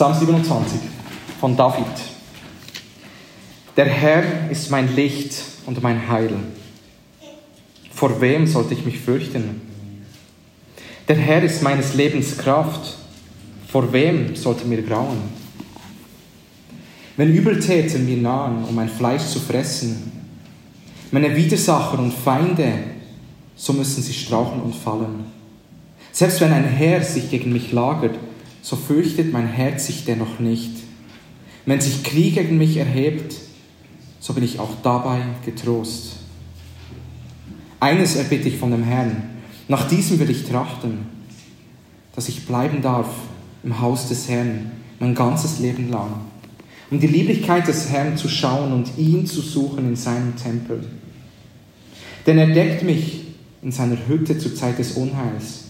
Psalm 27 von David. Der Herr ist mein Licht und mein Heil. Vor wem sollte ich mich fürchten? Der Herr ist meines Lebens Kraft. Vor wem sollte mir grauen? Wenn Übeltäter mir nahen, um mein Fleisch zu fressen, meine Widersacher und Feinde, so müssen sie strauchen und fallen. Selbst wenn ein Herr sich gegen mich lagert, so fürchtet mein Herz sich dennoch nicht. Wenn sich Krieg gegen mich erhebt, so bin ich auch dabei getrost. Eines erbitte ich von dem Herrn, nach diesem will ich trachten, dass ich bleiben darf im Haus des Herrn mein ganzes Leben lang, um die Lieblichkeit des Herrn zu schauen und ihn zu suchen in seinem Tempel. Denn er deckt mich in seiner Hütte zur Zeit des Unheils.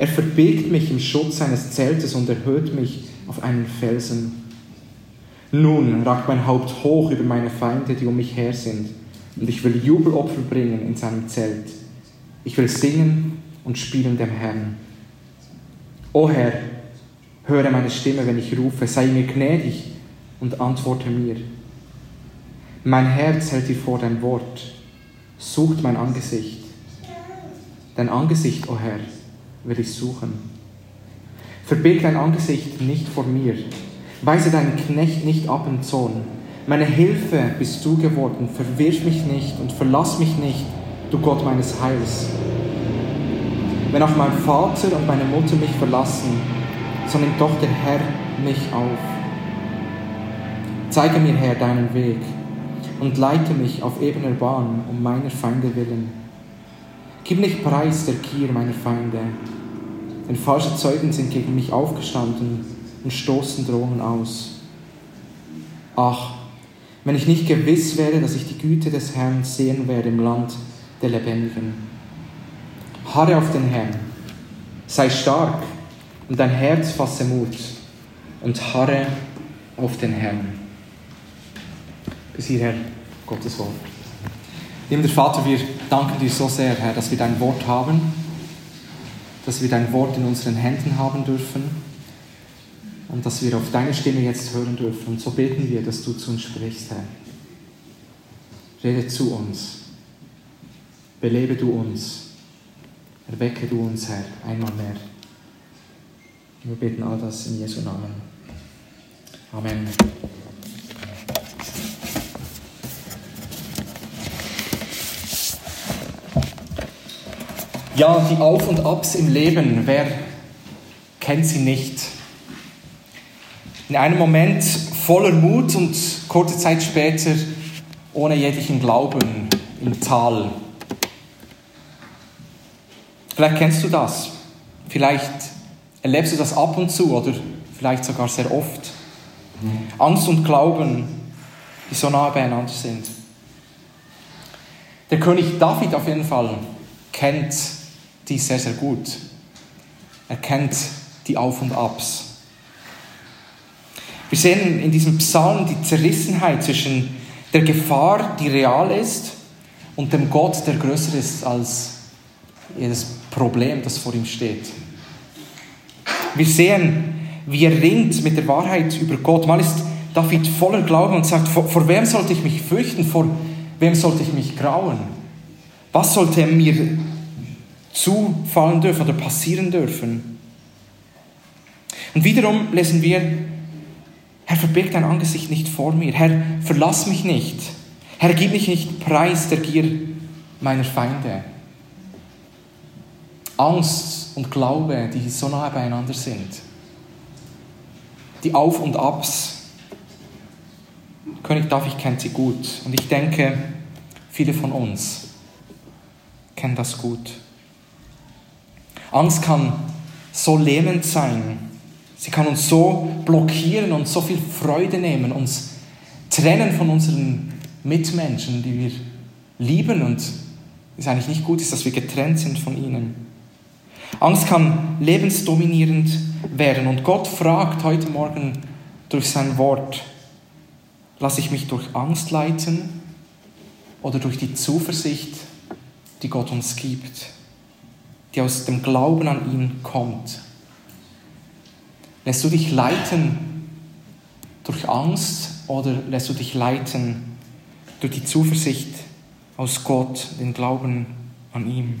Er verbirgt mich im Schutz seines Zeltes und erhöht mich auf einen Felsen. Nun ragt mein Haupt hoch über meine Feinde, die um mich her sind, und ich will Jubelopfer bringen in seinem Zelt. Ich will singen und spielen dem Herrn. O Herr, höre meine Stimme, wenn ich rufe, sei mir gnädig und antworte mir. Mein Herz hält dir vor dein Wort, sucht mein Angesicht. Dein Angesicht, o Herr, will ich suchen. Verbirg dein Angesicht nicht vor mir. Weise deinen Knecht nicht ab im Zorn. Meine Hilfe bist du geworden. Verwirf mich nicht und verlass mich nicht, du Gott meines Heils. Wenn auch mein Vater und meine Mutter mich verlassen, so nimmt doch der Herr mich auf. Zeige mir, Herr, deinen Weg und leite mich auf ebener Bahn um meiner Feinde willen. Gib nicht preis der Gier meiner Feinde, denn falsche Zeugen sind gegen mich aufgestanden und stoßen Drohungen aus. Ach, wenn ich nicht gewiss wäre, dass ich die Güte des Herrn sehen werde im Land der Lebendigen. Harre auf den Herrn, sei stark und dein Herz fasse Mut und harre auf den Herrn. Bis hierher Gottes Wort. Liebender Vater, wir danken dir so sehr, Herr, dass wir dein Wort haben, dass wir dein Wort in unseren Händen haben dürfen und dass wir auf deine Stimme jetzt hören dürfen. Und so beten wir, dass du zu uns sprichst, Herr. Rede zu uns. Belebe du uns. Erwecke du uns, Herr, einmal mehr. Wir beten all das in Jesu Namen. Amen. Ja, die Auf und Abs im Leben, wer kennt sie nicht? In einem Moment voller Mut und kurze Zeit später ohne jeglichen Glauben im Tal. Vielleicht kennst du das. Vielleicht erlebst du das ab und zu oder vielleicht sogar sehr oft. Angst und Glauben, die so nah beieinander sind. Der König David auf jeden Fall kennt dies sehr, sehr gut. Er kennt die Auf und Abs. Wir sehen in diesem Psalm die Zerrissenheit zwischen der Gefahr, die real ist, und dem Gott, der größer ist als jedes Problem, das vor ihm steht. Wir sehen, wie er ringt mit der Wahrheit über Gott. Mal ist David voller Glauben und sagt, vor, vor wem sollte ich mich fürchten? Vor wem sollte ich mich grauen? Was sollte mir zufallen dürfen oder passieren dürfen? Und wiederum lesen wir, Herr, verbirg dein Angesicht nicht vor mir. Herr, verlass mich nicht. Herr, gib mich nicht preis der Gier meiner Feinde. Angst und Glaube, die so nahe beieinander sind. Die Auf und Abs. König David kennt sie gut. Und ich denke, viele von uns kennen das gut. Angst kann so lähmend sein. Sie kann uns so blockieren und so viel Freude nehmen, uns trennen von unseren Mitmenschen, die wir lieben und es eigentlich nicht gut ist, dass wir getrennt sind von ihnen. Angst kann lebensdominierend werden. Und Gott fragt heute Morgen durch sein Wort, lasse ich mich durch Angst leiten oder durch die Zuversicht, die Gott uns gibt, die aus dem Glauben an ihn kommt? Lässt du dich leiten durch Angst oder lässt du dich leiten durch die Zuversicht aus Gott, den Glauben an ihm?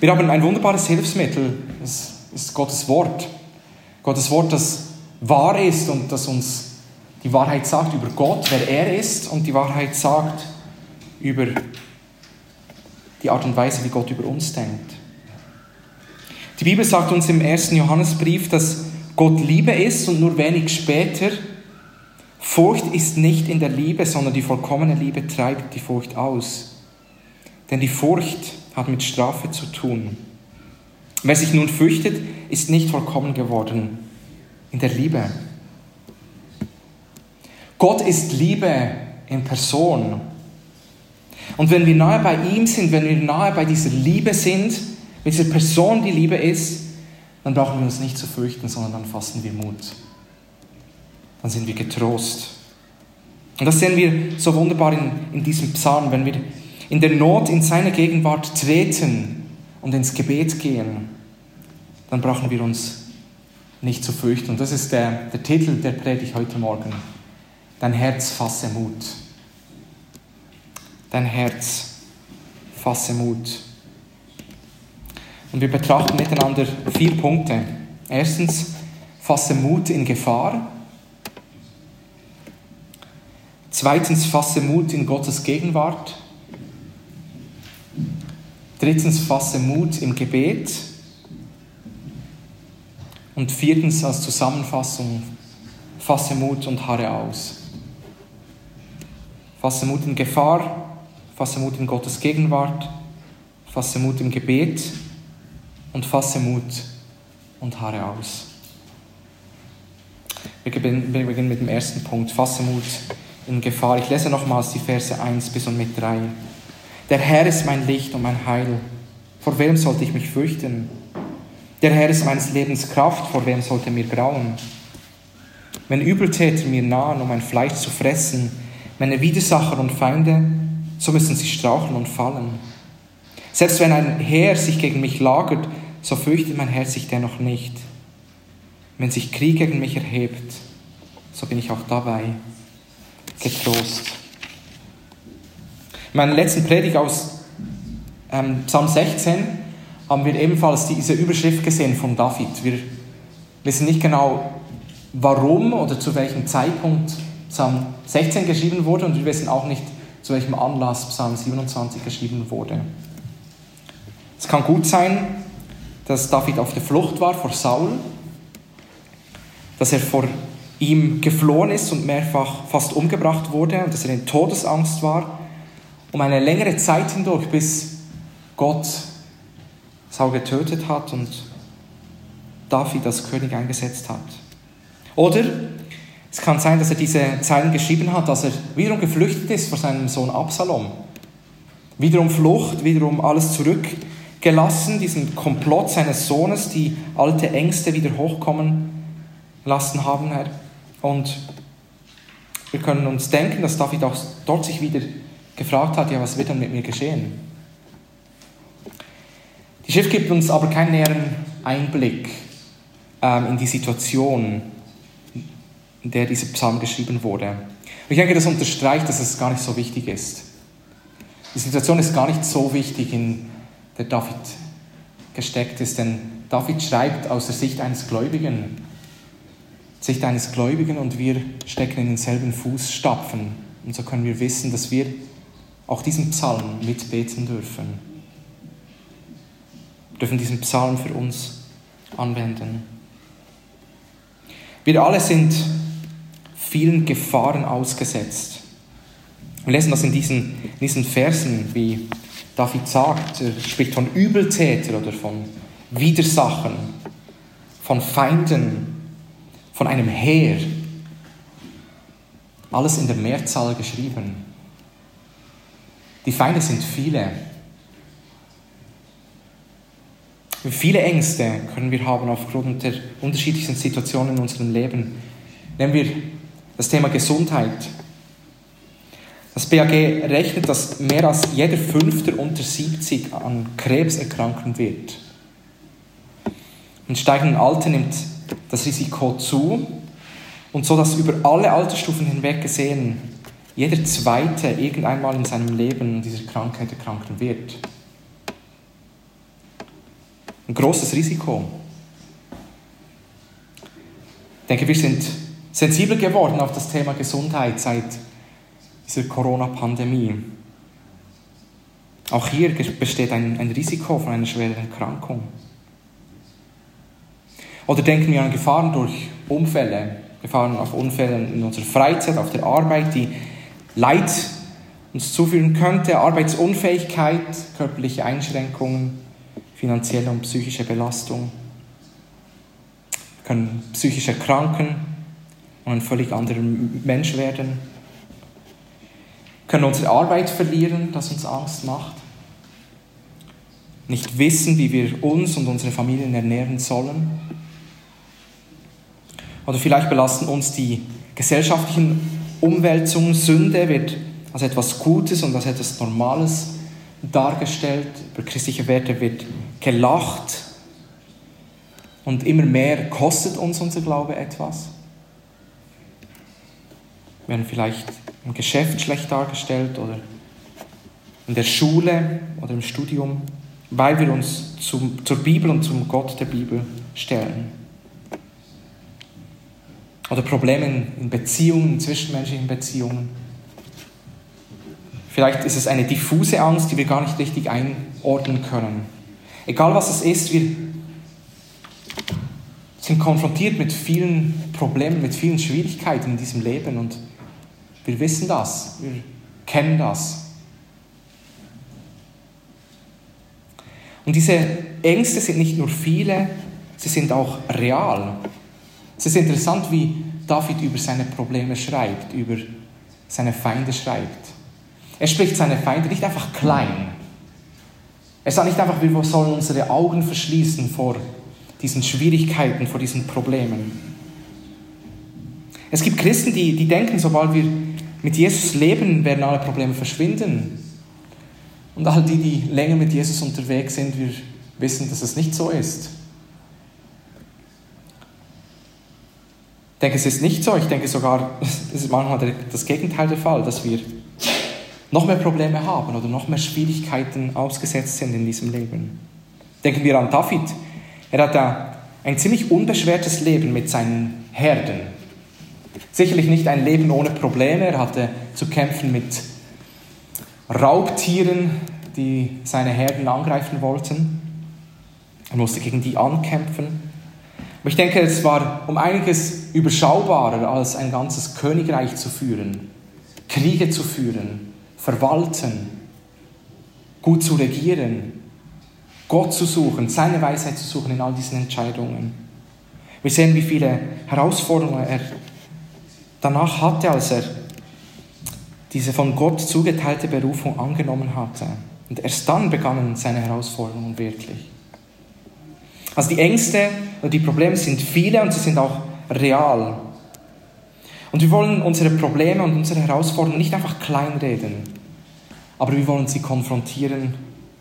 Wir haben ein wunderbares Hilfsmittel, das ist Gottes Wort. Gottes Wort, das wahr ist und das uns die Wahrheit sagt über Gott, wer er ist und die Wahrheit sagt über die Art und Weise, wie Gott über uns denkt. Die Bibel sagt uns im ersten Johannesbrief, dass Gott Liebe ist und nur wenig später, Furcht ist nicht in der Liebe, sondern die vollkommene Liebe treibt die Furcht aus. Denn die Furcht hat mit Strafe zu tun. Wer sich nun fürchtet, ist nicht vollkommen geworden in der Liebe. Gott ist Liebe in Person. Und wenn wir nahe bei ihm sind, wenn wir nahe bei dieser Liebe sind, mit dieser Person, die Liebe ist, dann brauchen wir uns nicht zu fürchten, sondern dann fassen wir Mut. Dann sind wir getrost. Und das sehen wir so wunderbar in, in diesem Psalm, wenn wir in der Not in seine Gegenwart treten und ins Gebet gehen, dann brauchen wir uns nicht zu fürchten. Und das ist der, der Titel der Predigt heute Morgen. Dein Herz fasse Mut. Dein Herz fasse Mut. Und wir betrachten miteinander vier Punkte. Erstens, fasse Mut in Gefahr. Zweitens, fasse Mut in Gottes Gegenwart. Drittens, fasse Mut im Gebet. Und viertens, als Zusammenfassung, fasse Mut und harre aus. Fasse Mut in Gefahr, fasse Mut in Gottes Gegenwart, fasse Mut im Gebet und fasse Mut und harre aus. Wir beginnen mit dem ersten Punkt, fasse Mut in Gefahr. Ich lese nochmals die Verse 1 bis und mit 3. Der Herr ist mein Licht und mein Heil. Vor wem sollte ich mich fürchten? Der Herr ist meines Lebens Kraft, vor wem sollte mir grauen? Wenn Übeltäter mir nahen, um mein Fleisch zu fressen, meine Widersacher und Feinde, so müssen sie straucheln und fallen. Selbst wenn ein Heer sich gegen mich lagert, so fürchtet mein Herz sich dennoch nicht. Wenn sich Krieg gegen mich erhebt, so bin ich auch dabei getrost. In meiner letzten Predigt aus ähm, Psalm 16 haben wir ebenfalls diese Überschrift gesehen von David. Wir wissen nicht genau, warum oder zu welchem Zeitpunkt Psalm 16 geschrieben wurde und wir wissen auch nicht, zu welchem Anlass Psalm 27 geschrieben wurde. Es kann gut sein, dass David auf der Flucht war vor Saul, dass er vor ihm geflohen ist und mehrfach fast umgebracht wurde und dass er in Todesangst war um eine längere Zeit hindurch, bis Gott Saul getötet hat und David als König eingesetzt hat. Oder es kann sein, dass er diese Zeilen geschrieben hat, dass er wiederum geflüchtet ist vor seinem Sohn Absalom. Wiederum Flucht, wiederum alles zurückgelassen, diesen Komplott seines Sohnes, die alte Ängste wieder hochkommen lassen haben. Und wir können uns denken, dass David auch dort sich wieder gefragt hat, ja, was wird dann mit mir geschehen? Die Schrift gibt uns aber keinen näheren Einblick ähm, in die Situation, in der dieser Psalm geschrieben wurde. Und ich denke, das unterstreicht, dass es gar nicht so wichtig ist. Die Situation ist gar nicht so wichtig, in der David gesteckt ist, denn David schreibt aus der Sicht eines Gläubigen, Sicht eines Gläubigen und wir stecken in denselben Fußstapfen. Und so können wir wissen, dass wir auch diesen Psalm mitbeten dürfen. Wir dürfen diesen Psalm für uns anwenden. Wir alle sind vielen Gefahren ausgesetzt. Wir lesen das in diesen, in diesen Versen, wie David sagt, er spricht von Übeltäter oder von Widersachern, von Feinden, von einem Heer. Alles in der Mehrzahl geschrieben. Die Feinde sind viele. Viele Ängste können wir haben aufgrund der unterschiedlichen Situationen in unserem Leben. Nehmen wir das Thema Gesundheit. Das BAG rechnet, dass mehr als jeder Fünfte unter 70 an Krebs erkranken wird. Im steigenden Alter nimmt das Risiko zu Und so, dass über alle Altersstufen hinweg gesehen jeder Zweite irgendeinmal in seinem Leben dieser Krankheit erkranken wird. Ein großes Risiko. Ich denke, wir sind sensibel geworden auf das Thema Gesundheit seit dieser Corona-Pandemie. Auch hier besteht ein, ein Risiko von einer schweren Erkrankung. Oder denken wir an Gefahren durch Unfälle, Gefahren auf Unfälle in unserer Freizeit, auf der Arbeit, die Leid uns zuführen könnte, Arbeitsunfähigkeit, körperliche Einschränkungen, finanzielle und psychische Belastung. Wir können psychisch erkranken und ein völlig anderer Mensch werden. Wir können unsere Arbeit verlieren, das uns Angst macht. Nicht wissen, wie wir uns und unsere Familien ernähren sollen. Oder vielleicht belasten uns die gesellschaftlichen Umwälzungen. Sünde wird als etwas Gutes und als etwas Normales dargestellt. Über christliche Werte wird gelacht. Und immer mehr kostet uns unser Glaube etwas. Werden vielleicht im Geschäft schlecht dargestellt oder in der Schule oder im Studium, weil wir uns zum, zur Bibel und zum Gott der Bibel stellen. Oder Probleme in Beziehungen, in zwischenmenschlichen Beziehungen. Vielleicht ist es eine diffuse Angst, die wir gar nicht richtig einordnen können. Egal was es ist, wir sind konfrontiert mit vielen Problemen, mit vielen Schwierigkeiten in diesem Leben und wir wissen das, wir kennen das. Und diese Ängste sind nicht nur viele, sie sind auch real. Es ist interessant, wie David über seine Probleme schreibt, über seine Feinde schreibt. Er spricht seine Feinde nicht einfach klein. Er sagt nicht einfach, wir sollen unsere Augen verschließen vor diesen Schwierigkeiten, vor diesen Problemen. Es gibt Christen, die, die denken, sobald wir mit Jesus leben, werden alle Probleme verschwinden. Und all die, die länger mit Jesus unterwegs sind, wir wissen, dass es nicht so ist. Ich denke, es ist nicht so. Ich denke sogar, es ist manchmal das Gegenteil der Fall, dass wir noch mehr Probleme haben oder noch mehr Schwierigkeiten ausgesetzt sind in diesem Leben. Denken wir an David. Er hat ein ziemlich unbeschwertes Leben mit seinen Herden. Sicherlich nicht ein Leben ohne Probleme. Er hatte zu kämpfen mit Raubtieren, die seine Herden angreifen wollten. Er musste gegen die ankämpfen. Aber ich denke, es war um einiges überschaubarer, als ein ganzes Königreich zu führen, Kriege zu führen, verwalten, gut zu regieren, Gott zu suchen, seine Weisheit zu suchen in all diesen Entscheidungen. Wir sehen, wie viele Herausforderungen er danach hatte, als er diese von Gott zugeteilte Berufung angenommen hatte. Und erst dann begannen seine Herausforderungen wirklich. Also die Ängste und die Probleme sind viele und sie sind auch real. Und wir wollen unsere Probleme und unsere Herausforderungen nicht einfach kleinreden, aber wir wollen sie konfrontieren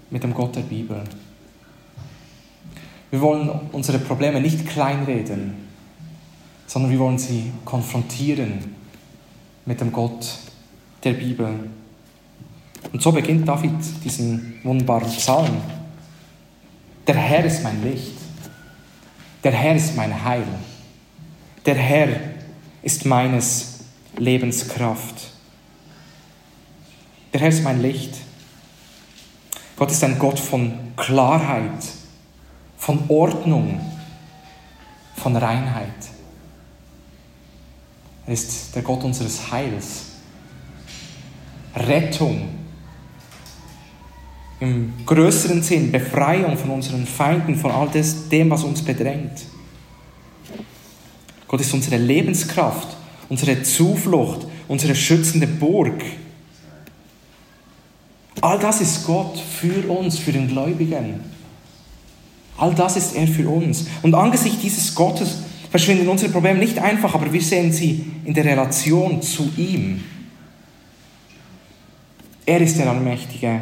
mit dem Gott der Bibel. Wir wollen unsere Probleme nicht kleinreden, sondern wir wollen sie konfrontieren mit dem Gott der Bibel. Und so beginnt David diesen wunderbaren Psalm. Der Herr ist mein Licht der Herr ist mein Heil. Der Herr ist meines Lebens Kraft. Der Herr ist mein Licht. Gott ist ein Gott von Klarheit, von Ordnung, von Reinheit. Er ist der Gott unseres Heils, Rettung, im größeren Sinn Befreiung von unseren Feinden, von all dem, was uns bedrängt. Gott ist unsere Lebenskraft, unsere Zuflucht, unsere schützende Burg. All das ist Gott für uns, für den Gläubigen. All das ist er für uns. Und angesichts dieses Gottes verschwinden unsere Probleme nicht einfach, aber wir sehen sie in der Relation zu ihm. Er ist der Allmächtige,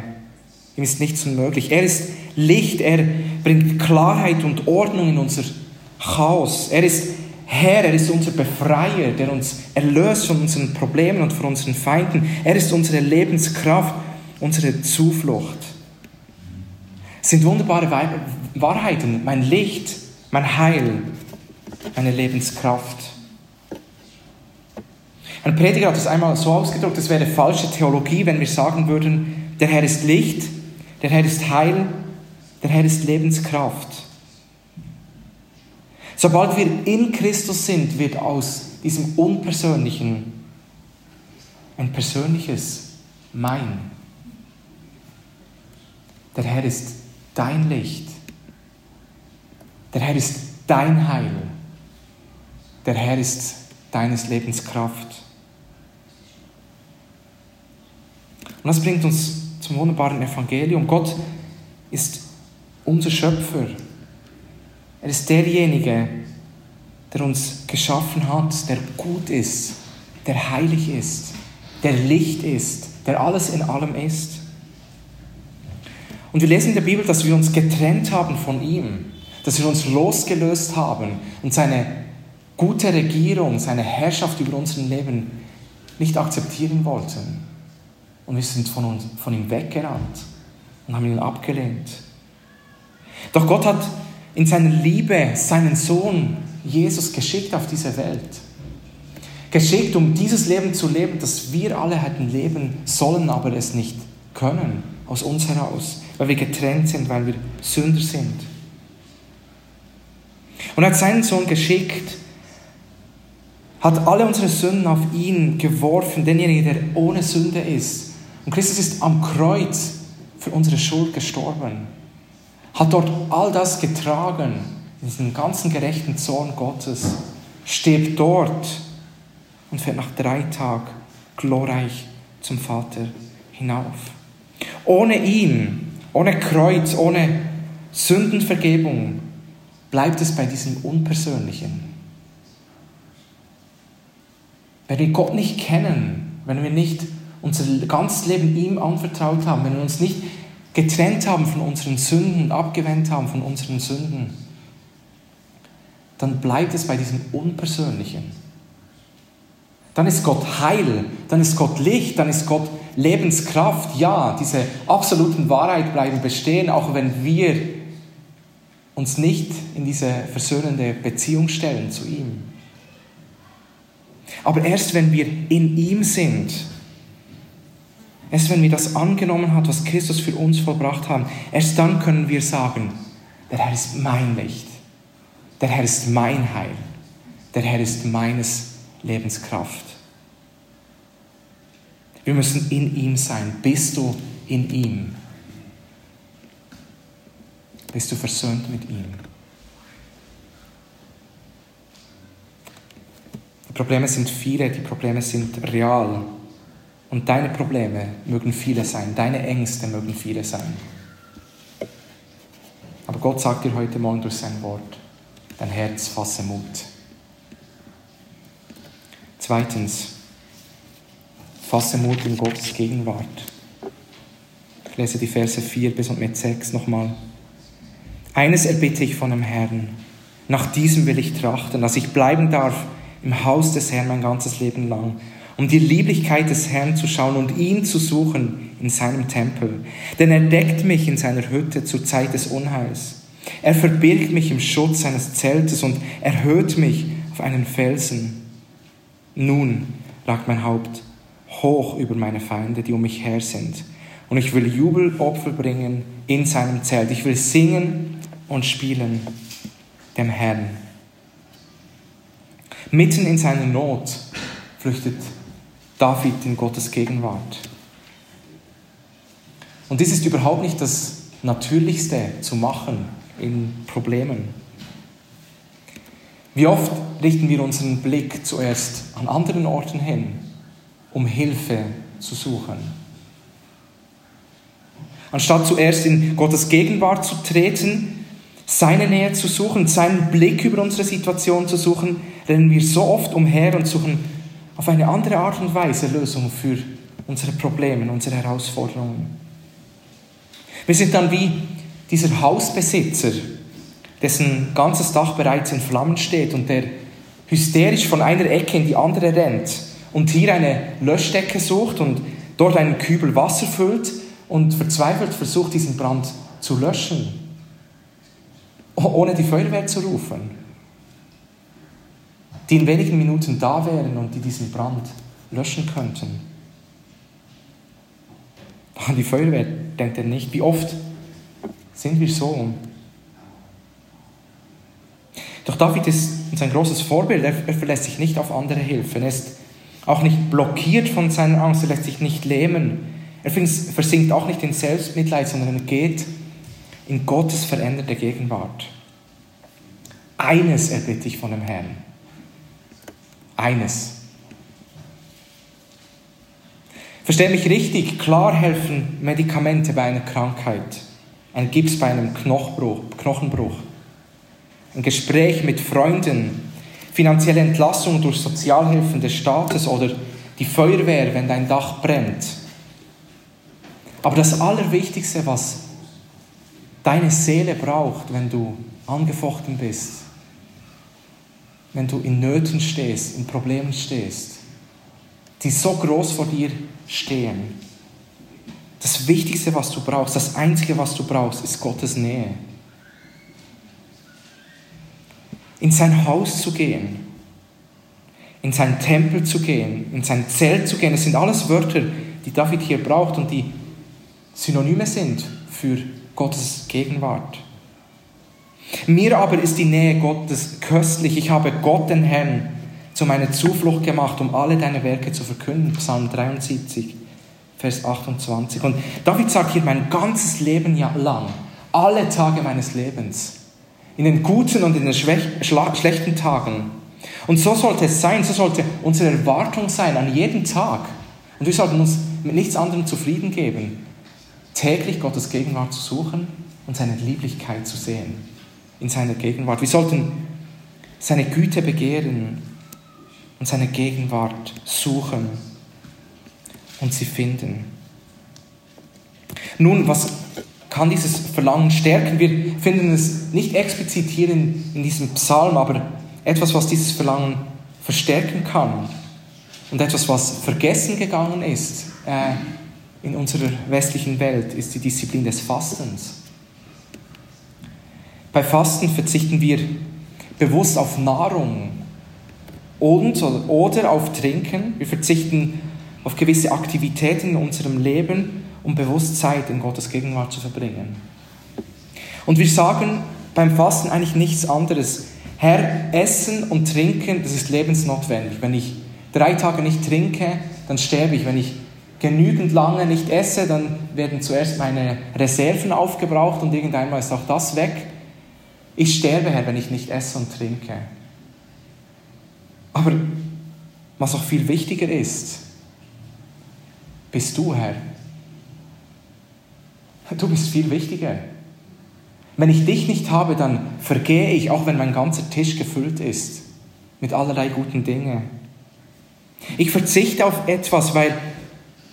Ihm ist nichts unmöglich. Er ist Licht, er bringt Klarheit und Ordnung in unser Chaos. Er ist Herr, er ist unser Befreier, der uns erlöst von unseren Problemen und von unseren Feinden. Er ist unsere Lebenskraft, unsere Zuflucht. Es sind wunderbare Wahrheiten, mein Licht, mein Heil, meine Lebenskraft. Ein Prediger hat es einmal so ausgedrückt, es wäre falsche Theologie, wenn wir sagen würden, der Herr ist Licht, der Herr ist Heil, der Herr ist Lebenskraft. Sobald wir in Christus sind, wird aus diesem Unpersönlichen ein persönliches Mein. Der Herr ist dein Licht. Der Herr ist dein Heil. Der Herr ist deines Lebens Kraft. Und das bringt uns zum wunderbaren Evangelium. Gott ist unser Schöpfer. Er ist derjenige, der uns geschaffen hat, der gut ist, der heilig ist, der Licht ist, der alles in allem ist. Und wir lesen in der Bibel, dass wir uns getrennt haben von ihm, dass wir uns losgelöst haben und seine gute Regierung, seine Herrschaft über unser Leben nicht akzeptieren wollten. Und wir sind von, uns, von ihm weggerannt und haben ihn abgelehnt. Doch Gott hat in seiner Liebe seinen Sohn Jesus geschickt auf diese Welt. Geschickt, um dieses Leben zu leben, das wir alle hätten leben sollen, aber es nicht können, aus uns heraus, weil wir getrennt sind, weil wir Sünder sind. Und er hat seinen Sohn geschickt, hat alle unsere Sünden auf ihn geworfen, denjenigen, der ohne Sünde ist. Und Christus ist am Kreuz für unsere Schuld gestorben hat dort all das getragen, diesen ganzen gerechten Zorn Gottes, stirbt dort und fährt nach drei Tagen glorreich zum Vater hinauf. Ohne ihn, ohne Kreuz, ohne Sündenvergebung bleibt es bei diesem Unpersönlichen. Wenn wir Gott nicht kennen, wenn wir nicht unser ganzes Leben ihm anvertraut haben, wenn wir uns nicht getrennt haben von unseren Sünden, abgewendet haben von unseren Sünden, dann bleibt es bei diesem Unpersönlichen. Dann ist Gott Heil, dann ist Gott Licht, dann ist Gott Lebenskraft. Ja, diese absoluten Wahrheit bleiben bestehen, auch wenn wir uns nicht in diese versöhnende Beziehung stellen zu ihm. Aber erst wenn wir in ihm sind, Erst wenn wir das angenommen haben, was Christus für uns vollbracht hat, erst dann können wir sagen, der Herr ist mein Licht, der Herr ist mein Heil, der Herr ist meines Lebenskraft. Wir müssen in ihm sein. Bist du in ihm? Bist du versöhnt mit ihm? Probleme sind viele, die Probleme sind real. Und deine Probleme mögen viele sein, deine Ängste mögen viele sein. Aber Gott sagt dir heute Morgen durch sein Wort, dein Herz fasse Mut. Zweitens, fasse Mut in Gottes Gegenwart. Ich lese die Verse 4 bis und mit 6 nochmal. Eines erbitte ich von dem Herrn, nach diesem will ich trachten, dass ich bleiben darf im Haus des Herrn mein ganzes Leben lang um die Lieblichkeit des Herrn zu schauen und ihn zu suchen in seinem Tempel. Denn er deckt mich in seiner Hütte zur Zeit des Unheils. Er verbirgt mich im Schutz seines Zeltes und erhöht mich auf einen Felsen. Nun ragt mein Haupt hoch über meine Feinde, die um mich her sind. Und ich will Jubelopfer bringen in seinem Zelt. Ich will singen und spielen dem Herrn. Mitten in seiner Not flüchtet David in Gottes Gegenwart. Und dies ist überhaupt nicht das Natürlichste zu machen in Problemen. Wie oft richten wir unseren Blick zuerst an anderen Orten hin, um Hilfe zu suchen. Anstatt zuerst in Gottes Gegenwart zu treten, seine Nähe zu suchen, seinen Blick über unsere Situation zu suchen, rennen wir so oft umher und suchen auf eine andere Art und Weise Lösungen für unsere Probleme, unsere Herausforderungen. Wir sind dann wie dieser Hausbesitzer, dessen ganzes Dach bereits in Flammen steht und der hysterisch von einer Ecke in die andere rennt und hier eine Löschdecke sucht und dort einen Kübel Wasser füllt und verzweifelt versucht, diesen Brand zu löschen, ohne die Feuerwehr zu rufen, die in wenigen Minuten da wären und die diesen Brand löschen könnten. An die Feuerwehr denkt er nicht. Wie oft sind wir so? Doch David ist uns ein großes Vorbild. Er, er verlässt sich nicht auf andere Hilfe. Er ist auch nicht blockiert von seiner Angst. Er lässt sich nicht lähmen. Er versinkt auch nicht in Selbstmitleid, sondern er geht in Gottes veränderte Gegenwart. Eines erbitte ich von dem Herrn. Eines. Verstehe mich richtig, klar helfen Medikamente bei einer Krankheit, ein Gips bei einem Knochenbruch, Knochenbruch, ein Gespräch mit Freunden, finanzielle Entlassung durch Sozialhilfen des Staates oder die Feuerwehr, wenn dein Dach brennt. Aber das Allerwichtigste, was deine Seele braucht, wenn du angefochten bist, wenn du in Nöten stehst, in Problemen stehst, die so groß vor dir stehen. Das Wichtigste, was du brauchst, das Einzige, was du brauchst, ist Gottes Nähe. in sein Haus zu gehen, in sein Tempel zu gehen, in sein Zelt zu gehen. Das sind alles Wörter, die David hier braucht und die Synonyme sind für Gottes Gegenwart. Mir aber ist die Nähe Gottes köstlich. Ich habe Gott, den Herrn, zu meiner Zuflucht gemacht, um alle deine Werke zu verkünden. Psalm 73, Vers 28. Und David sagt hier, mein ganzes Leben lang, alle Tage meines Lebens, in den guten und in den schlechten Tagen. Und so sollte es sein, so sollte unsere Erwartung sein an jeden Tag. Und wir sollten uns mit nichts anderem zufrieden geben, täglich Gottes Gegenwart zu suchen und seine Lieblichkeit zu sehen in seiner Gegenwart. Wir sollten seine Güte begehren und seine Gegenwart suchen und sie finden. Nun, was kann dieses Verlangen stärken. Wir finden es nicht explizit hier in, in diesem Psalm, aber etwas, was dieses Verlangen verstärken kann. Und etwas, was vergessen gegangen ist äh, in unserer westlichen Welt, ist die Disziplin des Fastens. Bei Fasten verzichten wir bewusst auf Nahrung und, oder auf Trinken. Wir verzichten auf gewisse Aktivitäten in unserem Leben um bewusst Zeit in Gottes Gegenwart zu verbringen. Und wir sagen beim Fasten eigentlich nichts anderes. Herr, Essen und Trinken, das ist lebensnotwendig. Wenn ich drei Tage nicht trinke, dann sterbe ich. Wenn ich genügend lange nicht esse, dann werden zuerst meine Reserven aufgebraucht und irgendeinmal ist auch das weg. Ich sterbe, Herr, wenn ich nicht esse und trinke. Aber was auch viel wichtiger ist, bist du, Herr, Du bist viel wichtiger. Wenn ich dich nicht habe, dann vergehe ich, auch wenn mein ganzer Tisch gefüllt ist mit allerlei guten Dingen. Ich verzichte auf etwas, weil,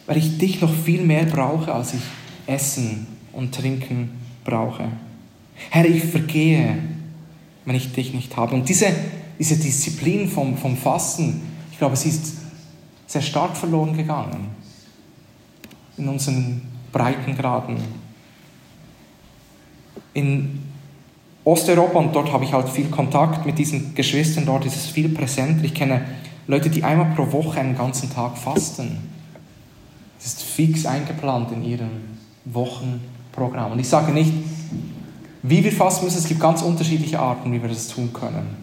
weil ich dich noch viel mehr brauche, als ich Essen und Trinken brauche. Herr, ich vergehe, wenn ich dich nicht habe. Und diese, diese Disziplin vom, vom Fasten, ich glaube, sie ist sehr stark verloren gegangen in unseren Breitengraden in Osteuropa und dort habe ich halt viel Kontakt mit diesen Geschwistern, dort ist es viel präsenter. Ich kenne Leute, die einmal pro Woche einen ganzen Tag fasten. Das ist fix eingeplant in ihrem Wochenprogramm. Und ich sage nicht, wie wir fasten müssen, es gibt ganz unterschiedliche Arten, wie wir das tun können.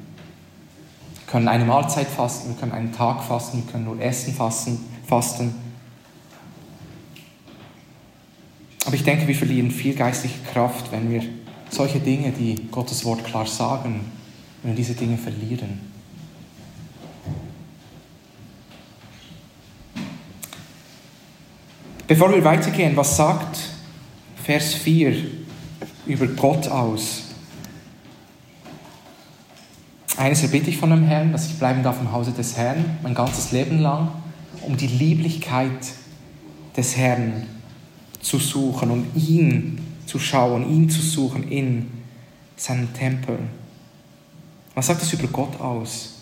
Wir können eine Mahlzeit fasten, wir können einen Tag fasten, wir können nur Essen fasten. fasten. Aber ich denke, wir verlieren viel geistliche Kraft, wenn wir solche Dinge, die Gottes Wort klar sagen, wenn wir diese Dinge verlieren. Bevor wir weitergehen, was sagt Vers 4 über Gott aus? Eines erbitte ich von dem Herrn, dass ich bleiben darf im Hause des Herrn, mein ganzes Leben lang, um die Lieblichkeit des Herrn zu suchen und ihn zu schauen, ihn zu suchen in seinem Tempel. Was sagt das über Gott aus?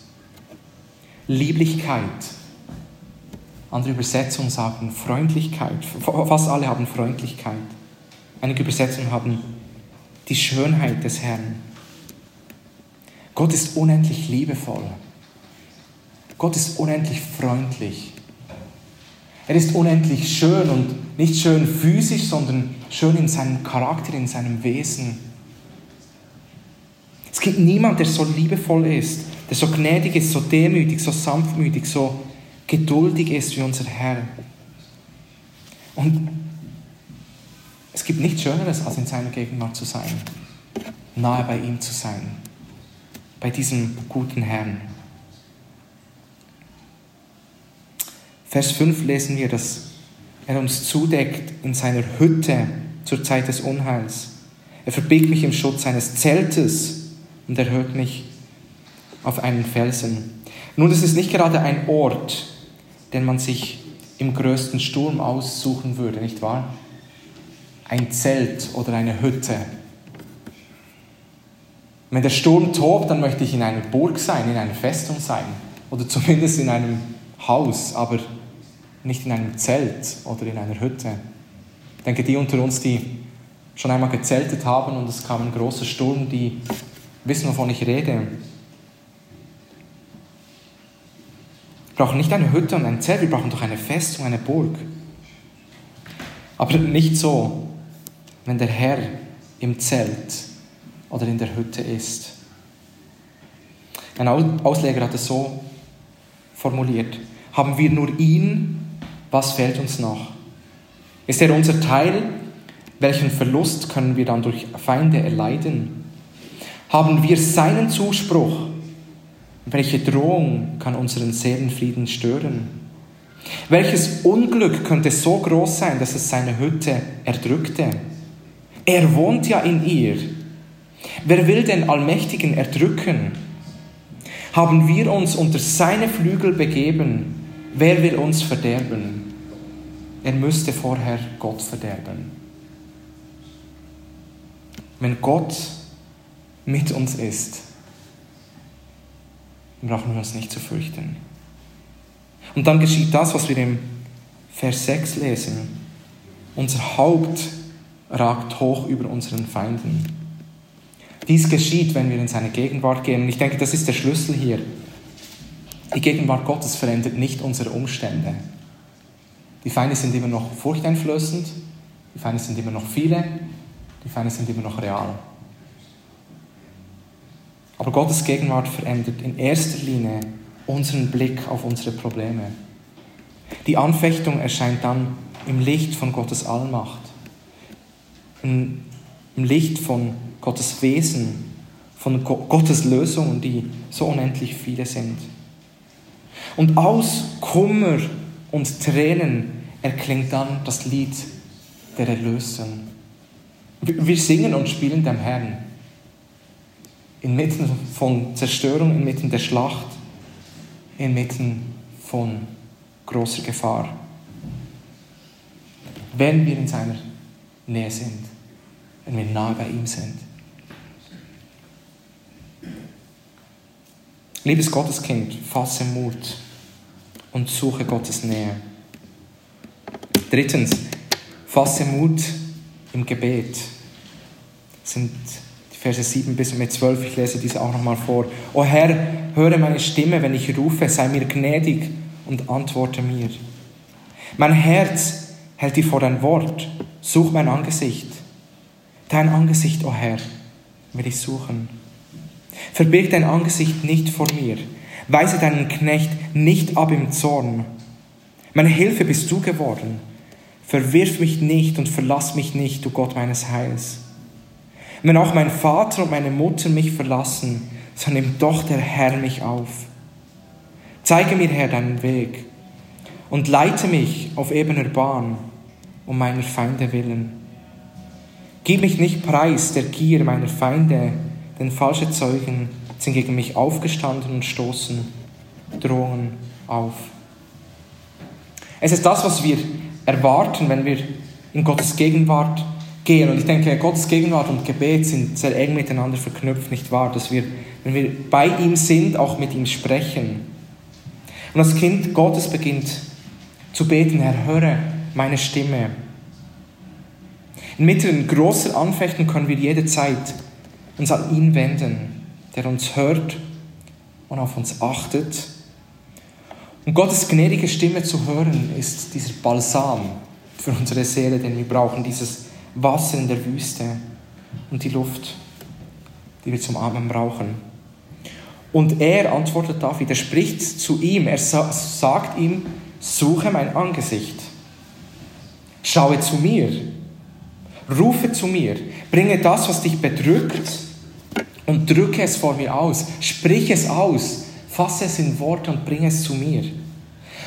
Lieblichkeit. Andere Übersetzungen sagen Freundlichkeit. Fast alle haben Freundlichkeit. Einige Übersetzungen haben die Schönheit des Herrn. Gott ist unendlich liebevoll. Gott ist unendlich freundlich. Er ist unendlich schön und nicht schön physisch, sondern schön in seinem Charakter, in seinem Wesen. Es gibt niemanden, der so liebevoll ist, der so gnädig ist, so demütig, so sanftmütig, so geduldig ist wie unser Herr. Und es gibt nichts Schöneres, als in seiner Gegenwart zu sein, nahe bei ihm zu sein, bei diesem guten Herrn. Vers 5 lesen wir, dass er uns zudeckt in seiner Hütte zur Zeit des Unheils. Er verbirgt mich im Schutz seines Zeltes und erhöht mich auf einen Felsen. Nun, das ist nicht gerade ein Ort, den man sich im größten Sturm aussuchen würde, nicht wahr? Ein Zelt oder eine Hütte. Wenn der Sturm tobt, dann möchte ich in einer Burg sein, in einer Festung sein oder zumindest in einem Haus, aber nicht in einem Zelt oder in einer Hütte. Ich denke, die unter uns, die schon einmal gezeltet haben und es kam ein großer Sturm, die wissen, wovon ich rede. Wir brauchen nicht eine Hütte und ein Zelt, wir brauchen doch eine Festung, eine Burg. Aber nicht so, wenn der Herr im Zelt oder in der Hütte ist. Ein Ausleger hat es so formuliert. Haben wir nur ihn, was fehlt uns noch? Ist er unser Teil? Welchen Verlust können wir dann durch Feinde erleiden? Haben wir seinen Zuspruch? Welche Drohung kann unseren Seelenfrieden stören? Welches Unglück könnte so groß sein, dass es seine Hütte erdrückte? Er wohnt ja in ihr. Wer will den Allmächtigen erdrücken? Haben wir uns unter seine Flügel begeben, wer will uns verderben? Er müsste vorher Gott verderben. Wenn Gott mit uns ist, brauchen wir uns nicht zu fürchten. Und dann geschieht das, was wir im Vers 6 lesen. Unser Haupt ragt hoch über unseren Feinden. Dies geschieht, wenn wir in seine Gegenwart gehen. Und ich denke, das ist der Schlüssel hier. Die Gegenwart Gottes verändert nicht unsere Umstände. Die Feinde sind immer noch furchteinflößend, die Feinde sind immer noch viele, die Feinde sind immer noch real. Aber Gottes Gegenwart verändert in erster Linie unseren Blick auf unsere Probleme. Die Anfechtung erscheint dann im Licht von Gottes Allmacht, im Licht von Gottes Wesen, von Gottes Lösungen, die so unendlich viele sind. Und aus Kummer und Tränen erklingt dann das Lied der Erlösung. Wir singen und spielen dem Herrn inmitten von Zerstörung, inmitten der Schlacht, inmitten von großer Gefahr. Wenn wir in seiner Nähe sind, wenn wir nahe bei ihm sind. Liebes Gotteskind, fasse Mut und suche Gottes Nähe. Drittens, fasse Mut im Gebet. Das sind Verse 7 bis mit 12, ich lese diese auch nochmal vor. O Herr, höre meine Stimme, wenn ich rufe, sei mir gnädig und antworte mir. Mein Herz hält dich vor dein Wort, such mein Angesicht. Dein Angesicht, o Herr, will ich suchen. Verbirg dein Angesicht nicht vor mir, weise deinen Knecht nicht ab im Zorn. Meine Hilfe bist du geworden. Verwirf mich nicht und verlass mich nicht, du Gott meines Heils. Wenn auch mein Vater und meine Mutter mich verlassen, so nimmt doch der Herr mich auf. Zeige mir, Herr, deinen Weg und leite mich auf ebener Bahn um meiner Feinde willen. Gib mich nicht preis der Gier meiner Feinde, denn falsche Zeugen sind gegen mich aufgestanden und stoßen Drohungen auf. Es ist das, was wir erwarten, wenn wir in Gottes Gegenwart gehen. Und ich denke, Gottes Gegenwart und Gebet sind sehr eng miteinander verknüpft, nicht wahr? Dass wir, wenn wir bei ihm sind, auch mit ihm sprechen. Und das Kind Gottes beginnt zu beten, Herr, höre meine Stimme. Inmitten großer Anfechten können wir jederzeit uns an ihn wenden, der uns hört und auf uns achtet. Und Gottes gnädige Stimme zu hören, ist dieser Balsam für unsere Seele, den wir brauchen, dieses Wasser in der Wüste und die Luft, die wir zum Atmen brauchen. Und er antwortet David, er spricht zu ihm, er sagt ihm, suche mein Angesicht, schaue zu mir, rufe zu mir, bringe das, was dich bedrückt und drücke es vor mir aus, sprich es aus, fasse es in Worte und bringe es zu mir.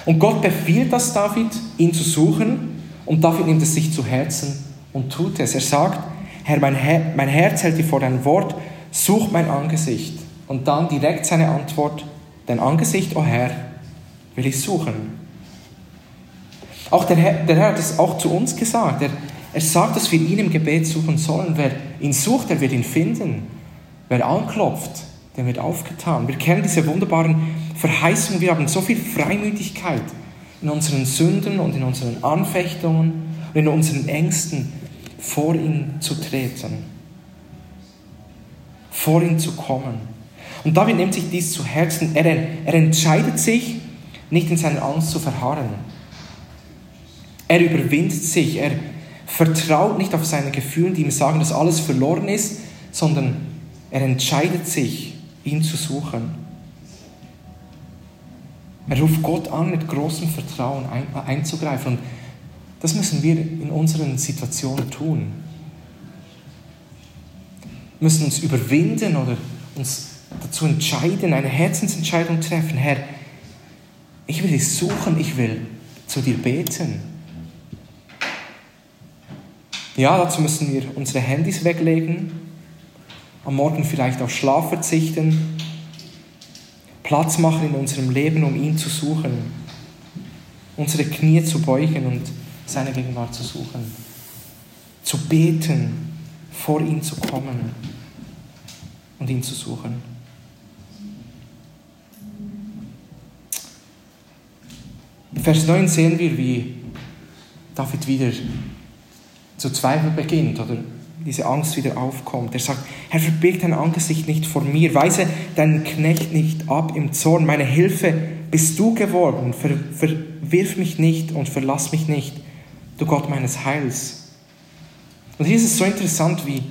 Und Gott befiehlt das David, ihn zu suchen und David nimmt es sich zu Herzen und tut es. Er sagt, Herr, mein, Her mein Herz hält dir vor dein Wort, such mein Angesicht. Und dann direkt seine Antwort, dein Angesicht, o oh Herr, will ich suchen. Auch der Herr, der Herr hat es auch zu uns gesagt. Er, er sagt, dass wir ihn im Gebet suchen sollen. Wer ihn sucht, der wird ihn finden. Wer anklopft, der wird aufgetan. Wir kennen diese wunderbaren Verheißungen. Wir haben so viel Freimütigkeit in unseren Sünden und in unseren Anfechtungen und in unseren Ängsten vor ihn zu treten, vor ihn zu kommen. Und David nimmt sich dies zu Herzen. Er, er entscheidet sich, nicht in seiner Angst zu verharren. Er überwindet sich. Er vertraut nicht auf seine Gefühle, die ihm sagen, dass alles verloren ist, sondern er entscheidet sich, ihn zu suchen. Er ruft Gott an, mit großem Vertrauen ein, einzugreifen. Und das müssen wir in unseren Situationen tun. Wir müssen uns überwinden oder uns dazu entscheiden, eine Herzensentscheidung treffen. Herr, ich will dich suchen, ich will zu dir beten. Ja, dazu müssen wir unsere Handys weglegen, am Morgen vielleicht auf Schlaf verzichten, Platz machen in unserem Leben, um ihn zu suchen, unsere Knie zu beugen und seine Gegenwart zu suchen, zu beten, vor ihn zu kommen und ihn zu suchen. In Vers 9 sehen wir, wie David wieder zu zweifeln beginnt oder diese Angst wieder aufkommt. Er sagt, Herr, verbirg dein Angesicht nicht vor mir, weise deinen Knecht nicht ab im Zorn, meine Hilfe bist du geworden, Ver, verwirf mich nicht und verlass mich nicht, du Gott meines Heils. Und hier ist es so interessant, wie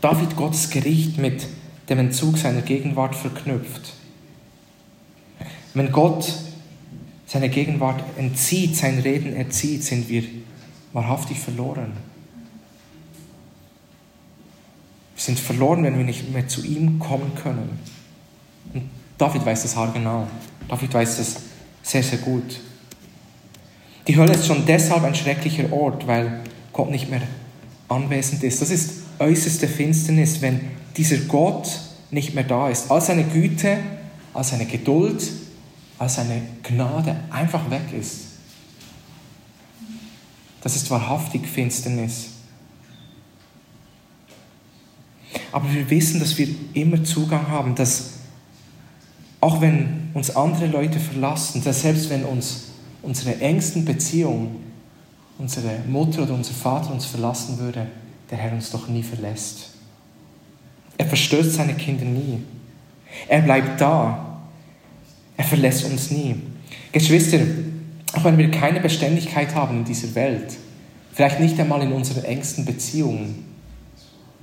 David Gottes Gericht mit dem Entzug seiner Gegenwart verknüpft. Wenn Gott seine Gegenwart entzieht, sein Reden erzieht, sind wir wahrhaftig verloren. Wir sind verloren, wenn wir nicht mehr zu ihm kommen können. Und David weiß das haargenau. David weiß das sehr, sehr gut. Die Hölle ist schon deshalb ein schrecklicher Ort, weil Gott nicht mehr anwesend ist. Das ist äußerste Finsternis, wenn dieser Gott nicht mehr da ist. All seine Güte, all seine Geduld, all seine Gnade einfach weg ist. Das ist wahrhaftig Finsternis. Aber wir wissen, dass wir immer Zugang haben, dass auch wenn uns andere Leute verlassen, dass selbst wenn uns unsere engsten Beziehungen, unsere Mutter oder unser Vater uns verlassen würde, der Herr uns doch nie verlässt. Er verstößt seine Kinder nie. Er bleibt da. Er verlässt uns nie. Geschwister, auch wenn wir keine Beständigkeit haben in dieser Welt, vielleicht nicht einmal in unseren engsten Beziehungen,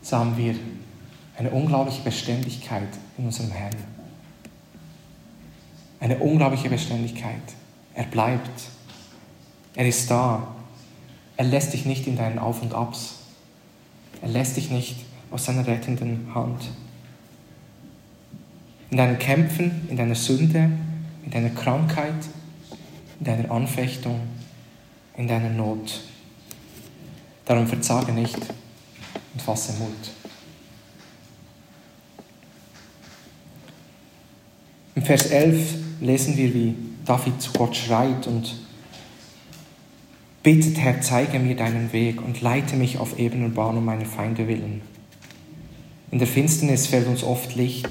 so haben wir eine unglaubliche Beständigkeit in unserem Herrn. Eine unglaubliche Beständigkeit. Er bleibt. Er ist da. Er lässt dich nicht in deinen Auf und Abs. Er lässt dich nicht aus seiner rettenden Hand. In deinen Kämpfen, in deiner Sünde, in deiner Krankheit, in deiner Anfechtung, in deiner Not. Darum verzage nicht und fasse Mut. Im Vers 11 lesen wir, wie David zu Gott schreit und bittet, Herr, zeige mir deinen Weg und leite mich auf ebener Bahn um meine Feinde willen. In der Finsternis fällt uns oft Licht.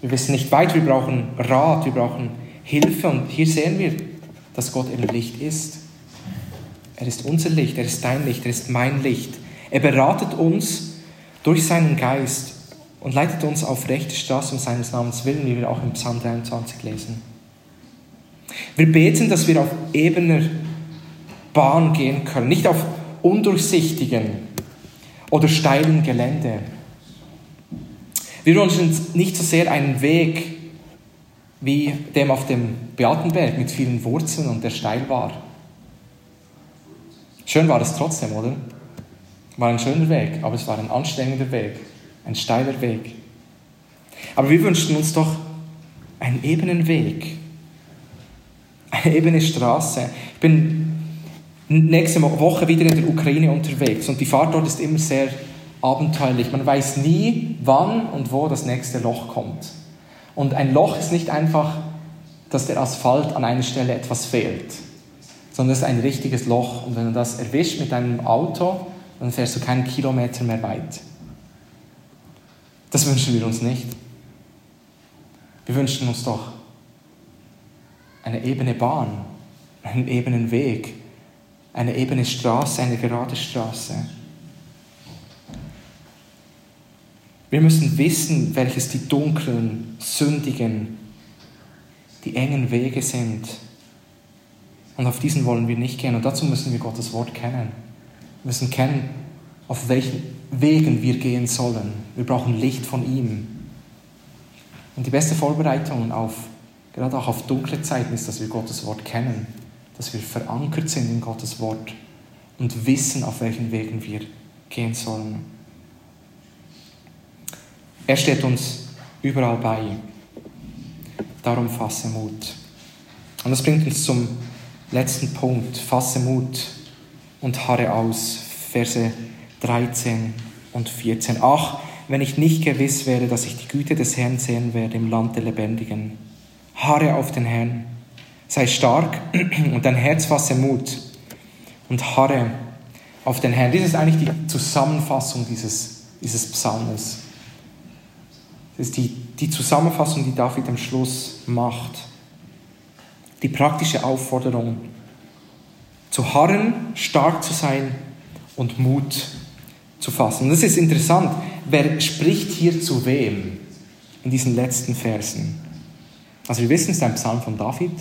Wir wissen nicht weit, wir brauchen Rat, wir brauchen Hilfe. Und hier sehen wir, dass Gott eben Licht ist. Er ist unser Licht, er ist dein Licht, er ist mein Licht. Er beratet uns durch seinen Geist und leitet uns auf rechte Straße um seines Namens willen, wie wir auch im Psalm 23 lesen. Wir beten, dass wir auf ebener Bahn gehen können, nicht auf undurchsichtigen oder steilen Gelände. Wir wünschen nicht so sehr einen Weg wie dem auf dem Beatenberg mit vielen Wurzeln und der steil war. Schön war es trotzdem, oder? War ein schöner Weg, aber es war ein anstrengender Weg, ein steiler Weg. Aber wir wünschen uns doch einen ebenen Weg, eine ebene Straße. Ich bin nächste Woche wieder in der Ukraine unterwegs und die Fahrt dort ist immer sehr abenteuerlich. Man weiß nie, wann und wo das nächste Loch kommt. Und ein Loch ist nicht einfach, dass der Asphalt an einer Stelle etwas fehlt, sondern es ist ein richtiges Loch. Und wenn du das erwischt mit deinem Auto, dann fährst du keinen Kilometer mehr weit. Das wünschen wir uns nicht. Wir wünschen uns doch eine ebene Bahn, einen ebenen Weg, eine ebene Straße, eine gerade Straße. Wir müssen wissen, welches die dunklen, sündigen, die engen Wege sind. Und auf diesen wollen wir nicht gehen. Und dazu müssen wir Gottes Wort kennen. Wir müssen kennen, auf welchen Wegen wir gehen sollen. Wir brauchen Licht von ihm. Und die beste Vorbereitung auf, gerade auch auf dunkle Zeiten, ist, dass wir Gottes Wort kennen dass wir verankert sind in Gottes Wort und wissen, auf welchen Wegen wir gehen sollen. Er steht uns überall bei. Darum fasse Mut. Und das bringt uns zum letzten Punkt. Fasse Mut und harre aus. Verse 13 und 14. Ach, wenn ich nicht gewiss wäre, dass ich die Güte des Herrn sehen werde im Land der Lebendigen. Harre auf den Herrn Sei stark und dein Herz fasse Mut und harre auf den Herrn. Das ist eigentlich die Zusammenfassung dieses, dieses Psalmes. Das ist die, die Zusammenfassung, die David am Schluss macht. Die praktische Aufforderung, zu harren, stark zu sein und Mut zu fassen. Und das ist interessant. Wer spricht hier zu wem in diesen letzten Versen? Also wir wissen, es ist ein Psalm von David.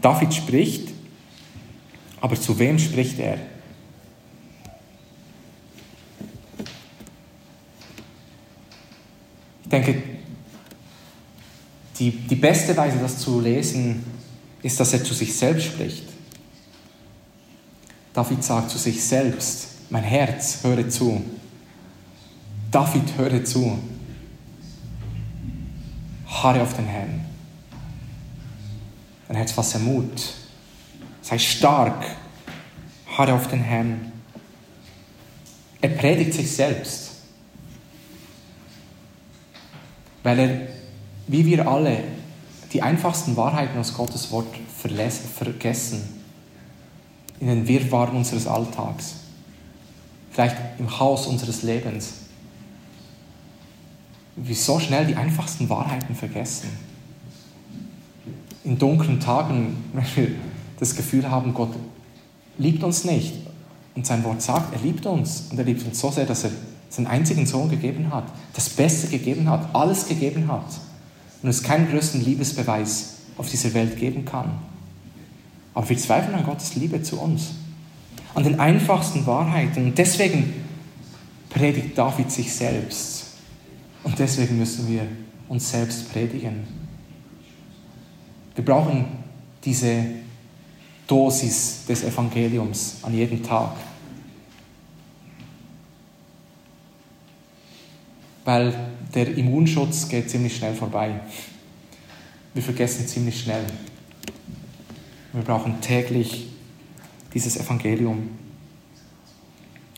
David spricht, aber zu wem spricht er? Denke, die, die beste Weise, das zu lesen, ist, dass er zu sich selbst spricht. David sagt zu sich selbst, mein Herz, höre zu. David, höre zu. Harre auf den Herrn. Dein Herz fasse Mut. Sei stark. Harre auf den Herrn. Er predigt sich selbst. Weil er, wie wir alle, die einfachsten Wahrheiten aus Gottes Wort vergessen. In den Wirrwarren unseres Alltags. Vielleicht im Chaos unseres Lebens. Wir so schnell die einfachsten Wahrheiten vergessen in dunklen Tagen, wenn wir das Gefühl haben, Gott liebt uns nicht. Und sein Wort sagt, er liebt uns. Und er liebt uns so sehr, dass er seinen einzigen Sohn gegeben hat, das Beste gegeben hat, alles gegeben hat. Und es keinen größten Liebesbeweis auf dieser Welt geben kann. Aber wir zweifeln an Gottes Liebe zu uns. An den einfachsten Wahrheiten. Und deswegen predigt David sich selbst. Und deswegen müssen wir uns selbst predigen. Wir brauchen diese Dosis des Evangeliums an jedem Tag. Weil der Immunschutz geht ziemlich schnell vorbei. Wir vergessen ziemlich schnell. Wir brauchen täglich dieses Evangelium.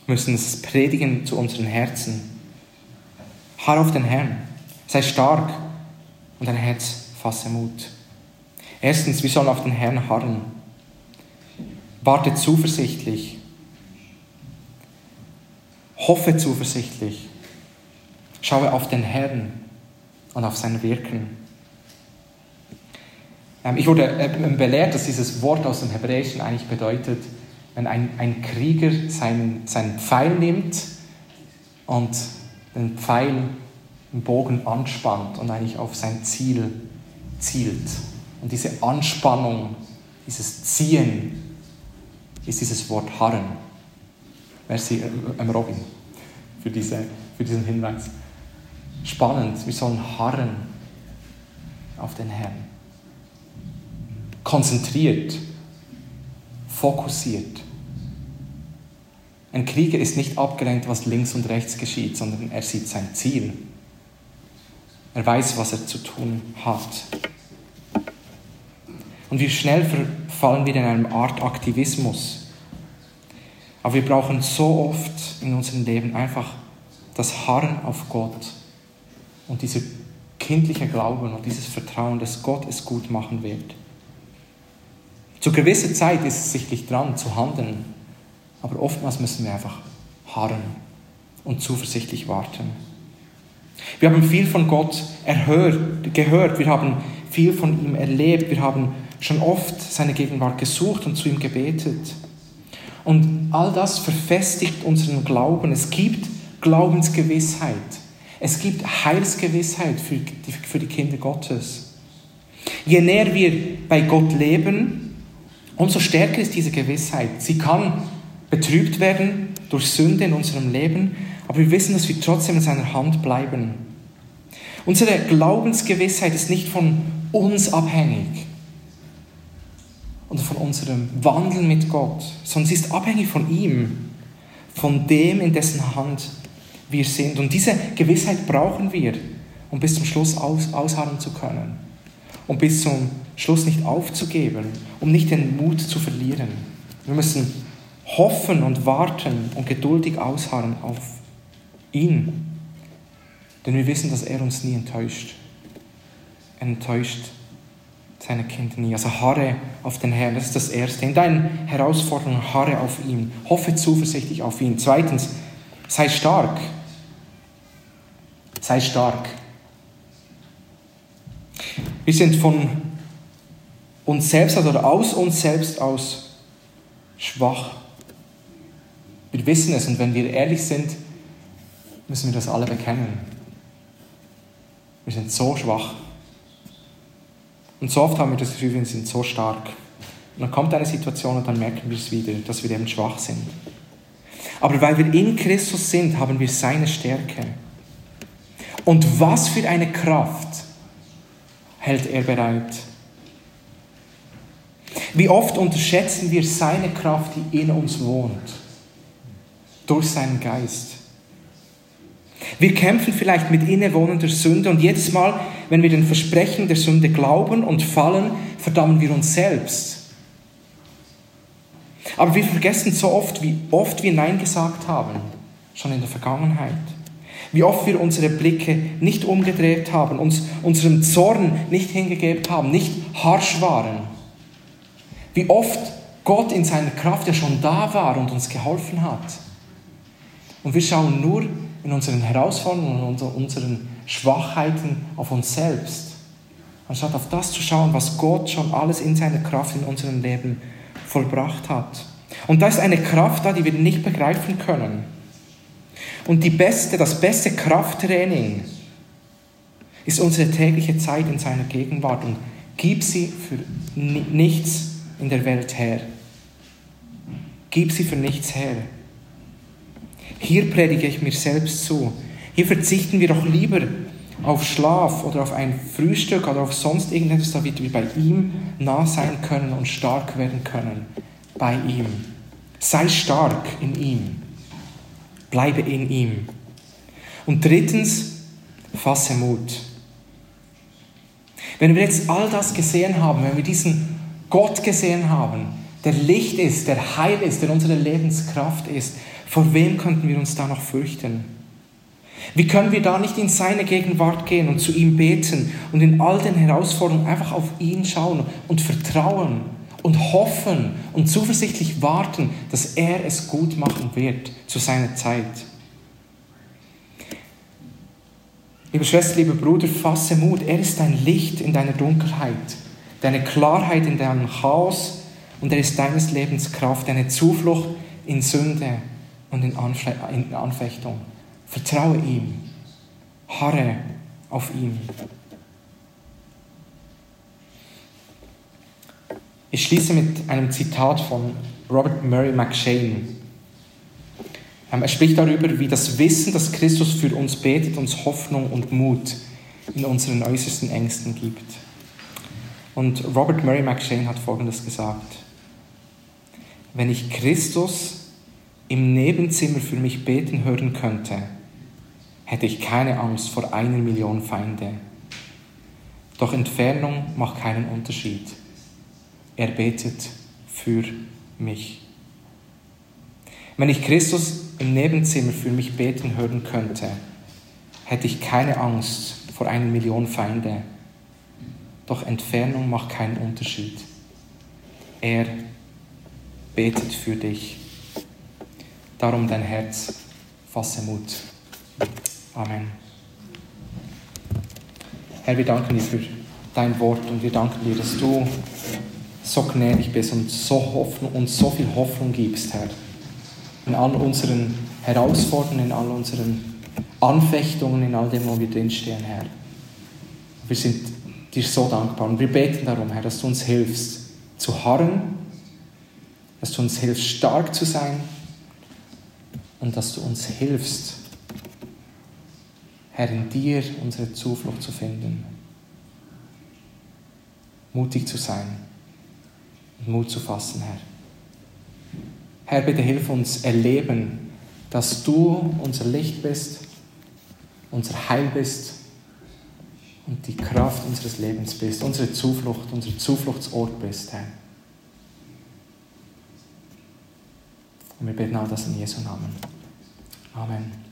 Wir müssen es predigen zu unseren Herzen. Harr auf den Herrn. Sei stark und dein Herz fasse Mut. Erstens, wir sollen auf den Herrn harren. Warte zuversichtlich. Hoffe zuversichtlich. Schaue auf den Herrn und auf sein Wirken. Ähm, ich wurde äh, belehrt, dass dieses Wort aus dem Hebräischen eigentlich bedeutet, wenn ein, ein Krieger seinen, seinen Pfeil nimmt und den Pfeil im Bogen anspannt und eigentlich auf sein Ziel zielt. Und diese Anspannung, dieses Ziehen, ist dieses Wort harren. Merci, ähm, Robin, für, diese, für diesen Hinweis. Spannend, wir sollen harren auf den Herrn. Konzentriert, fokussiert. Ein Krieger ist nicht abgelenkt, was links und rechts geschieht, sondern er sieht sein Ziel. Er weiß, was er zu tun hat. Und wie schnell verfallen wir in eine Art Aktivismus. Aber wir brauchen so oft in unserem Leben einfach das Harren auf Gott und dieser kindliche Glauben und dieses Vertrauen, dass Gott es gut machen wird. Zu gewisser Zeit ist es sichtlich dran zu handeln, aber oftmals müssen wir einfach harren und zuversichtlich warten. Wir haben viel von Gott erhört, gehört, wir haben viel von ihm erlebt, wir haben schon oft seine Gegenwart gesucht und zu ihm gebetet. Und all das verfestigt unseren Glauben. Es gibt Glaubensgewissheit. Es gibt Heilsgewissheit für die, für die Kinder Gottes. Je näher wir bei Gott leben, umso stärker ist diese Gewissheit. Sie kann betrübt werden durch Sünde in unserem Leben, aber wir wissen, dass wir trotzdem in seiner Hand bleiben. Unsere Glaubensgewissheit ist nicht von uns abhängig und von unserem Wandeln mit Gott, sondern sie ist abhängig von ihm, von dem, in dessen Hand wir sind. Und diese Gewissheit brauchen wir, um bis zum Schluss aus, ausharren zu können. Um bis zum Schluss nicht aufzugeben, um nicht den Mut zu verlieren. Wir müssen hoffen und warten und geduldig ausharren auf ihn. Denn wir wissen, dass er uns nie enttäuscht. Er enttäuscht seine Kinder nie. Also harre auf den Herrn, das ist das Erste. In deinen Herausforderungen harre auf ihn. Hoffe zuversichtlich auf ihn. Zweitens, sei stark. Sei stark. Wir sind von uns selbst oder aus uns selbst aus schwach. Wir wissen es und wenn wir ehrlich sind, müssen wir das alle bekennen. Wir sind so schwach. Und so oft haben wir das Gefühl, wir sind so stark. Und dann kommt eine Situation und dann merken wir es wieder, dass wir eben schwach sind. Aber weil wir in Christus sind, haben wir seine Stärke. Und was für eine Kraft hält er bereit. Wie oft unterschätzen wir seine Kraft, die in uns wohnt, durch seinen Geist. Wir kämpfen vielleicht mit innewohnender Sünde und jedes Mal, wenn wir den Versprechen der Sünde glauben und fallen, verdammen wir uns selbst. Aber wir vergessen so oft, wie oft wir Nein gesagt haben, schon in der Vergangenheit. Wie oft wir unsere Blicke nicht umgedreht haben, uns unserem Zorn nicht hingegeben haben, nicht harsch waren. Wie oft Gott in seiner Kraft ja schon da war und uns geholfen hat. Und wir schauen nur in unseren Herausforderungen und unseren Schwachheiten auf uns selbst, anstatt auf das zu schauen, was Gott schon alles in seiner Kraft in unserem Leben vollbracht hat. Und da ist eine Kraft da, die wir nicht begreifen können. Und die beste, das beste Krafttraining ist unsere tägliche Zeit in seiner Gegenwart und gib sie für nichts in der Welt her. Gib sie für nichts her. Hier predige ich mir selbst zu. Hier verzichten wir doch lieber auf Schlaf oder auf ein Frühstück oder auf sonst irgendetwas, damit wir bei ihm nah sein können und stark werden können. Bei ihm. Sei stark in ihm. Bleibe in ihm. Und drittens, fasse Mut. Wenn wir jetzt all das gesehen haben, wenn wir diesen Gott gesehen haben, der Licht ist, der Heil ist, der unsere Lebenskraft ist, vor wem könnten wir uns da noch fürchten? Wie können wir da nicht in seine Gegenwart gehen und zu ihm beten und in all den Herausforderungen einfach auf ihn schauen und vertrauen und hoffen und zuversichtlich warten, dass er es gut machen wird zu seiner Zeit? Liebe Schwester, lieber Bruder, fasse Mut. Er ist dein Licht in deiner Dunkelheit. deine Klarheit in deinem Chaos und er ist deines Lebens Kraft, deine Zuflucht in Sünde und in, Anfechtung. Vertraue ihm, harre auf ihm. Ich schließe mit einem Zitat von Robert Murray McShane. Ähm, er spricht darüber, wie das Wissen, dass Christus für uns betet, uns Hoffnung und Mut in unseren äußersten Ängsten gibt. Und Robert Murray McShane hat Folgendes gesagt. Wenn ich Christus im Nebenzimmer für mich beten hören könnte, hätte ich keine Angst vor einer Million Feinde. Doch Entfernung macht keinen Unterschied. Er betet für mich. Wenn ich Christus im Nebenzimmer für mich beten hören könnte, hätte ich keine Angst vor einer Million Feinde. Doch Entfernung macht keinen Unterschied. Er betet für dich. Darum dein Herz, fasse Mut. Amen. Herr, wir danken dir für dein Wort und wir danken dir, dass du so gnädig bist und so Hoffnung, uns so viel Hoffnung gibst, Herr. In all unseren Herausforderungen, in all unseren Anfechtungen, in all dem, wo wir drinstehen, Herr. Wir sind dir so dankbar und wir beten darum, Herr, dass du uns hilfst zu harren, dass du uns hilfst stark zu sein und dass du uns hilfst, Herr, in dir unsere Zuflucht zu finden. Mutig zu sein und Mut zu fassen, Herr. Herr, bitte hilf uns erleben, dass du unser Licht bist, unser Heil bist und die Kraft unseres Lebens bist, unsere Zuflucht, unser Zufluchtsort bist, Herr. Und wir beten all das in Jesu Namen. Amen.